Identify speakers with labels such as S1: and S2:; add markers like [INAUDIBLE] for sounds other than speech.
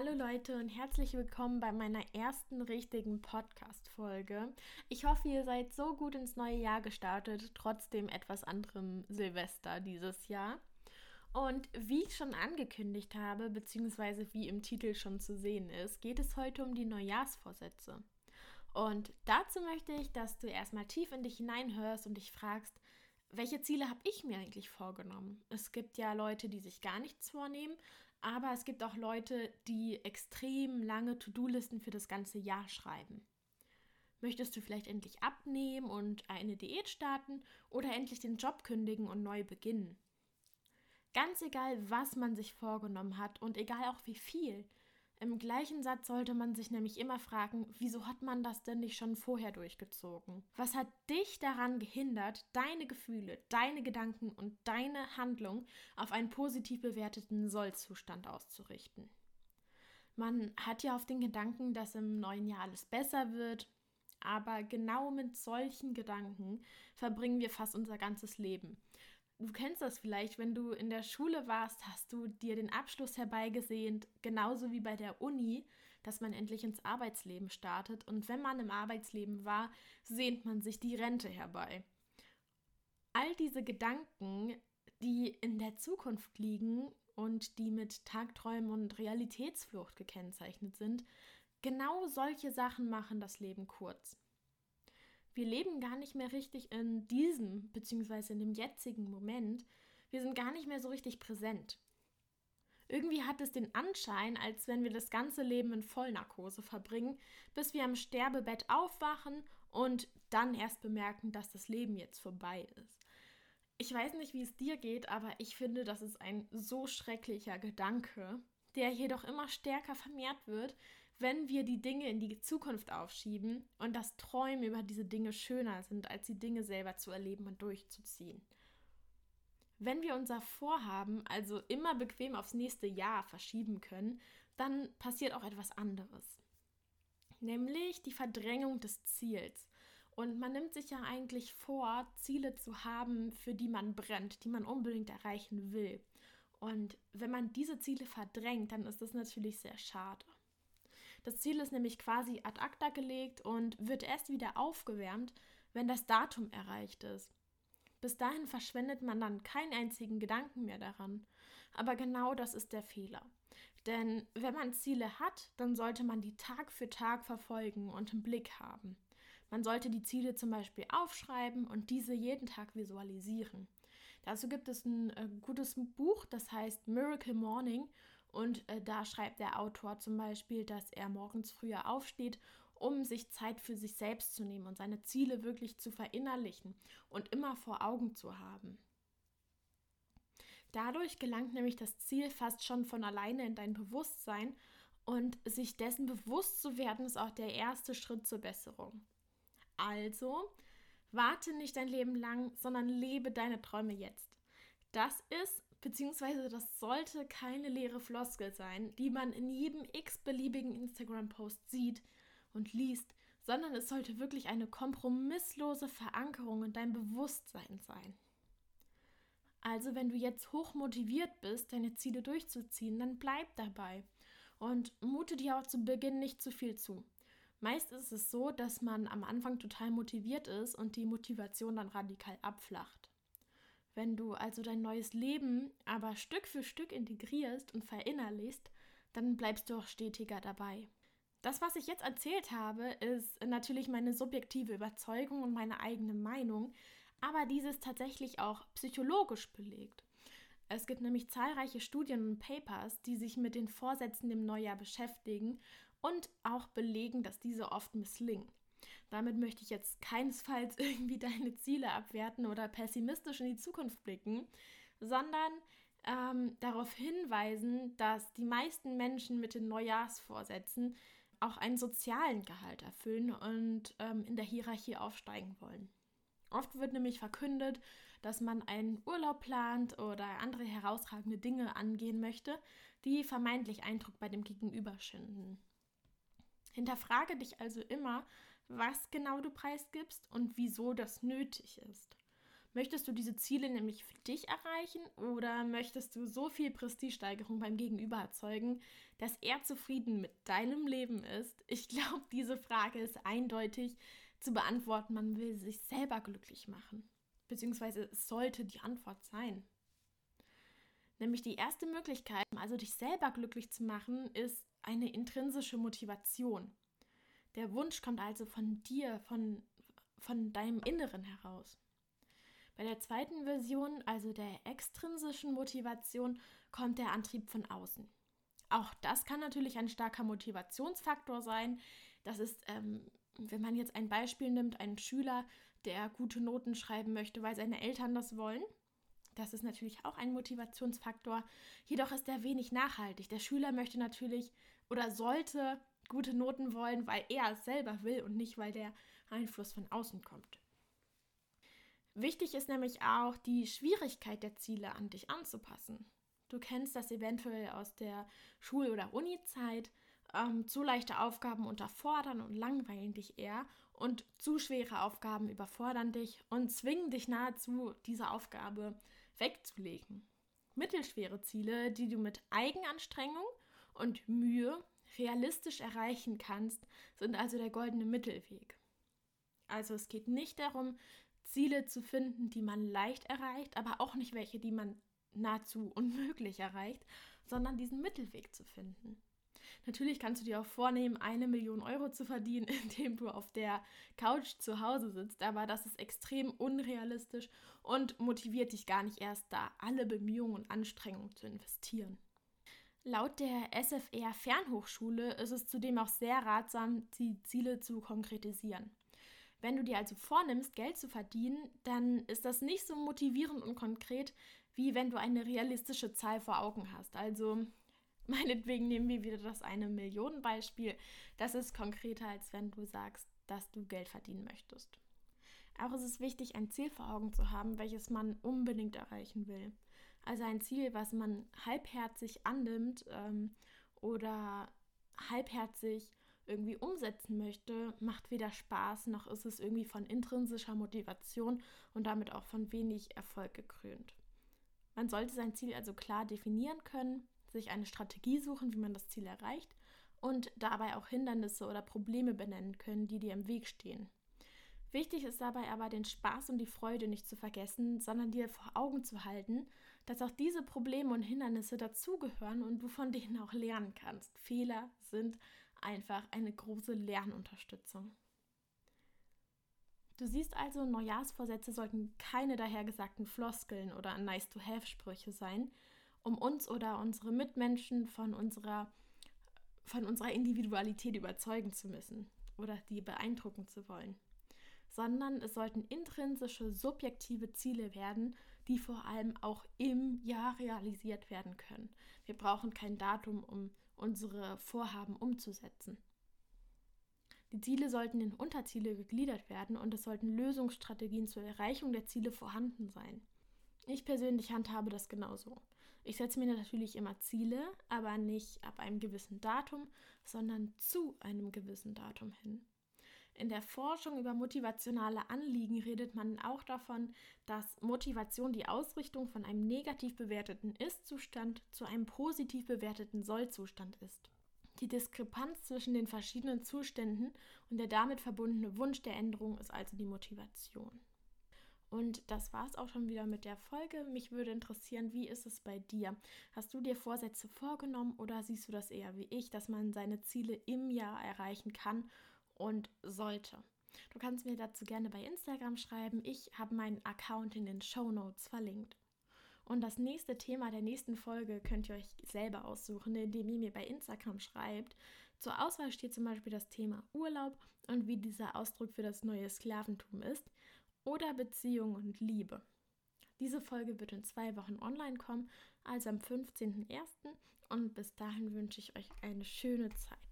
S1: Hallo Leute und herzlich willkommen bei meiner ersten richtigen Podcast-Folge. Ich hoffe, ihr seid so gut ins neue Jahr gestartet, trotzdem etwas anderem Silvester dieses Jahr. Und wie ich schon angekündigt habe, beziehungsweise wie im Titel schon zu sehen ist, geht es heute um die Neujahrsvorsätze. Und dazu möchte ich, dass du erstmal tief in dich hineinhörst und dich fragst, welche Ziele habe ich mir eigentlich vorgenommen? Es gibt ja Leute, die sich gar nichts vornehmen, aber es gibt auch Leute, die extrem lange To-Do-Listen für das ganze Jahr schreiben. Möchtest du vielleicht endlich abnehmen und eine Diät starten oder endlich den Job kündigen und neu beginnen? Ganz egal, was man sich vorgenommen hat und egal auch wie viel, im gleichen Satz sollte man sich nämlich immer fragen, wieso hat man das denn nicht schon vorher durchgezogen? Was hat dich daran gehindert, deine Gefühle, deine Gedanken und deine Handlung auf einen positiv bewerteten Sollzustand auszurichten? Man hat ja auf den Gedanken, dass im neuen Jahr alles besser wird, aber genau mit solchen Gedanken verbringen wir fast unser ganzes Leben du kennst das vielleicht, wenn du in der Schule warst, hast du dir den Abschluss herbeigesehnt, genauso wie bei der Uni, dass man endlich ins Arbeitsleben startet. Und wenn man im Arbeitsleben war, sehnt man sich die Rente herbei. All diese Gedanken, die in der Zukunft liegen und die mit Tagträumen und Realitätsflucht gekennzeichnet sind, genau solche Sachen machen das Leben kurz wir leben gar nicht mehr richtig in diesem, beziehungsweise in dem jetzigen Moment. Wir sind gar nicht mehr so richtig präsent. Irgendwie hat es den Anschein, als wenn wir das ganze Leben in Vollnarkose verbringen, bis wir am Sterbebett aufwachen und dann erst bemerken, dass das Leben jetzt vorbei ist. Ich weiß nicht, wie es dir geht, aber ich finde, das ist ein so schrecklicher Gedanke, der jedoch immer stärker vermehrt wird, wenn wir die Dinge in die Zukunft aufschieben und das Träumen über diese Dinge schöner sind, als die Dinge selber zu erleben und durchzuziehen. Wenn wir unser Vorhaben also immer bequem aufs nächste Jahr verschieben können, dann passiert auch etwas anderes. Nämlich die Verdrängung des Ziels. Und man nimmt sich ja eigentlich vor, Ziele zu haben, für die man brennt, die man unbedingt erreichen will. Und wenn man diese Ziele verdrängt, dann ist das natürlich sehr schade. Das Ziel ist nämlich quasi ad acta gelegt und wird erst wieder aufgewärmt, wenn das Datum erreicht ist. Bis dahin verschwendet man dann keinen einzigen Gedanken mehr daran. Aber genau das ist der Fehler. Denn wenn man Ziele hat, dann sollte man die Tag für Tag verfolgen und im Blick haben. Man sollte die Ziele zum Beispiel aufschreiben und diese jeden Tag visualisieren. Dazu gibt es ein äh, gutes Buch, das heißt Miracle Morning und äh, da schreibt der Autor zum Beispiel, dass er morgens früher aufsteht, um sich Zeit für sich selbst zu nehmen und seine Ziele wirklich zu verinnerlichen und immer vor Augen zu haben. Dadurch gelangt nämlich das Ziel fast schon von alleine in dein Bewusstsein und sich dessen bewusst zu werden, ist auch der erste Schritt zur Besserung. Also, warte nicht dein Leben lang, sondern lebe deine Träume jetzt. Das ist beziehungsweise das sollte keine leere Floskel sein, die man in jedem x-beliebigen Instagram-Post sieht und liest, sondern es sollte wirklich eine kompromisslose Verankerung in deinem Bewusstsein sein. Also wenn du jetzt hoch motiviert bist, deine Ziele durchzuziehen, dann bleib dabei und mute dir auch zu Beginn nicht zu viel zu. Meist ist es so, dass man am Anfang total motiviert ist und die Motivation dann radikal abflacht. Wenn du also dein neues Leben aber Stück für Stück integrierst und verinnerlichst, dann bleibst du auch stetiger dabei. Das, was ich jetzt erzählt habe, ist natürlich meine subjektive Überzeugung und meine eigene Meinung, aber dieses tatsächlich auch psychologisch belegt. Es gibt nämlich zahlreiche Studien und Papers, die sich mit den Vorsätzen im Neujahr beschäftigen und auch belegen, dass diese oft misslingen. Damit möchte ich jetzt keinesfalls [LAUGHS] irgendwie deine Ziele abwerten oder pessimistisch in die Zukunft blicken, sondern ähm, darauf hinweisen, dass die meisten Menschen mit den Neujahrsvorsätzen auch einen sozialen Gehalt erfüllen und ähm, in der Hierarchie aufsteigen wollen. Oft wird nämlich verkündet, dass man einen Urlaub plant oder andere herausragende Dinge angehen möchte, die vermeintlich Eindruck bei dem Gegenüber schinden. Hinterfrage dich also immer, was genau du preisgibst und wieso das nötig ist. Möchtest du diese Ziele nämlich für dich erreichen oder möchtest du so viel Prestigesteigerung beim Gegenüber erzeugen, dass er zufrieden mit deinem Leben ist? Ich glaube, diese Frage ist eindeutig zu beantworten. Man will sich selber glücklich machen. Beziehungsweise sollte die Antwort sein. Nämlich die erste Möglichkeit, also dich selber glücklich zu machen, ist eine intrinsische Motivation. Der Wunsch kommt also von dir, von, von deinem Inneren heraus. Bei der zweiten Version, also der extrinsischen Motivation, kommt der Antrieb von außen. Auch das kann natürlich ein starker Motivationsfaktor sein. Das ist, ähm, wenn man jetzt ein Beispiel nimmt, ein Schüler, der gute Noten schreiben möchte, weil seine Eltern das wollen. Das ist natürlich auch ein Motivationsfaktor. Jedoch ist er wenig nachhaltig. Der Schüler möchte natürlich oder sollte gute Noten wollen, weil er es selber will und nicht, weil der Einfluss von außen kommt. Wichtig ist nämlich auch, die Schwierigkeit der Ziele an dich anzupassen. Du kennst das eventuell aus der Schul- oder Uni-Zeit. Ähm, zu leichte Aufgaben unterfordern und langweilen dich eher und zu schwere Aufgaben überfordern dich und zwingen dich nahezu, diese Aufgabe wegzulegen. Mittelschwere Ziele, die du mit Eigenanstrengung und Mühe realistisch erreichen kannst, sind also der goldene Mittelweg. Also es geht nicht darum, Ziele zu finden, die man leicht erreicht, aber auch nicht welche, die man nahezu unmöglich erreicht, sondern diesen Mittelweg zu finden. Natürlich kannst du dir auch vornehmen, eine Million Euro zu verdienen, [LAUGHS] indem du auf der Couch zu Hause sitzt, aber das ist extrem unrealistisch und motiviert dich gar nicht erst da, alle Bemühungen und Anstrengungen zu investieren. Laut der SFR Fernhochschule ist es zudem auch sehr ratsam, die Ziele zu konkretisieren. Wenn du dir also vornimmst, Geld zu verdienen, dann ist das nicht so motivierend und konkret, wie wenn du eine realistische Zahl vor Augen hast. Also [LAUGHS] meinetwegen nehmen wir wieder das eine Million Beispiel. Das ist konkreter, als wenn du sagst, dass du Geld verdienen möchtest. Auch ist es wichtig, ein Ziel vor Augen zu haben, welches man unbedingt erreichen will. Also ein Ziel, was man halbherzig annimmt ähm, oder halbherzig irgendwie umsetzen möchte, macht weder Spaß noch ist es irgendwie von intrinsischer Motivation und damit auch von wenig Erfolg gekrönt. Man sollte sein Ziel also klar definieren können, sich eine Strategie suchen, wie man das Ziel erreicht und dabei auch Hindernisse oder Probleme benennen können, die dir im Weg stehen. Wichtig ist dabei aber, den Spaß und die Freude nicht zu vergessen, sondern dir vor Augen zu halten, dass auch diese Probleme und Hindernisse dazugehören und du von [LAUGHS] denen auch lernen kannst. Fehler sind einfach eine große Lernunterstützung. Du siehst also, Neujahrsvorsätze sollten keine dahergesagten Floskeln oder Nice-to-Have-Sprüche sein, um uns oder unsere Mitmenschen von unserer, von unserer Individualität überzeugen zu müssen oder die beeindrucken zu wollen, sondern es sollten intrinsische, subjektive Ziele werden, die vor allem auch im Jahr realisiert werden können. Wir brauchen kein Datum, um unsere Vorhaben umzusetzen. Die Ziele sollten in Unterziele gegliedert werden und es sollten Lösungsstrategien zur Erreichung der Ziele vorhanden sein. Ich persönlich handhabe das genauso. Ich setze mir natürlich immer Ziele, aber nicht ab einem gewissen Datum, sondern zu einem gewissen Datum hin. In der Forschung über motivationale Anliegen redet man auch davon, dass Motivation die Ausrichtung von einem negativ bewerteten Ist-Zustand zu einem positiv bewerteten Soll-Zustand ist. Die Diskrepanz zwischen den verschiedenen Zuständen und der damit verbundene Wunsch der Änderung ist also die Motivation. Und das war es auch schon wieder mit der Folge. Mich würde interessieren, wie ist es bei dir? Hast du dir Vorsätze vorgenommen oder siehst du das eher wie ich, dass man seine Ziele im Jahr erreichen kann und sollte? Du kannst mir dazu gerne bei Instagram schreiben. Ich habe meinen Account in den Show Notes verlinkt. Und das nächste Thema der nächsten Folge könnt ihr euch selber aussuchen, indem ihr mir bei Instagram schreibt. Zur Auswahl steht zum Beispiel das Thema Urlaub und wie dieser Ausdruck für das neue Sklaventum ist oder Beziehung und Liebe. Diese Folge wird in zwei Wochen online kommen, also am 15.01. Und bis dahin wünsche ich euch eine schöne Zeit.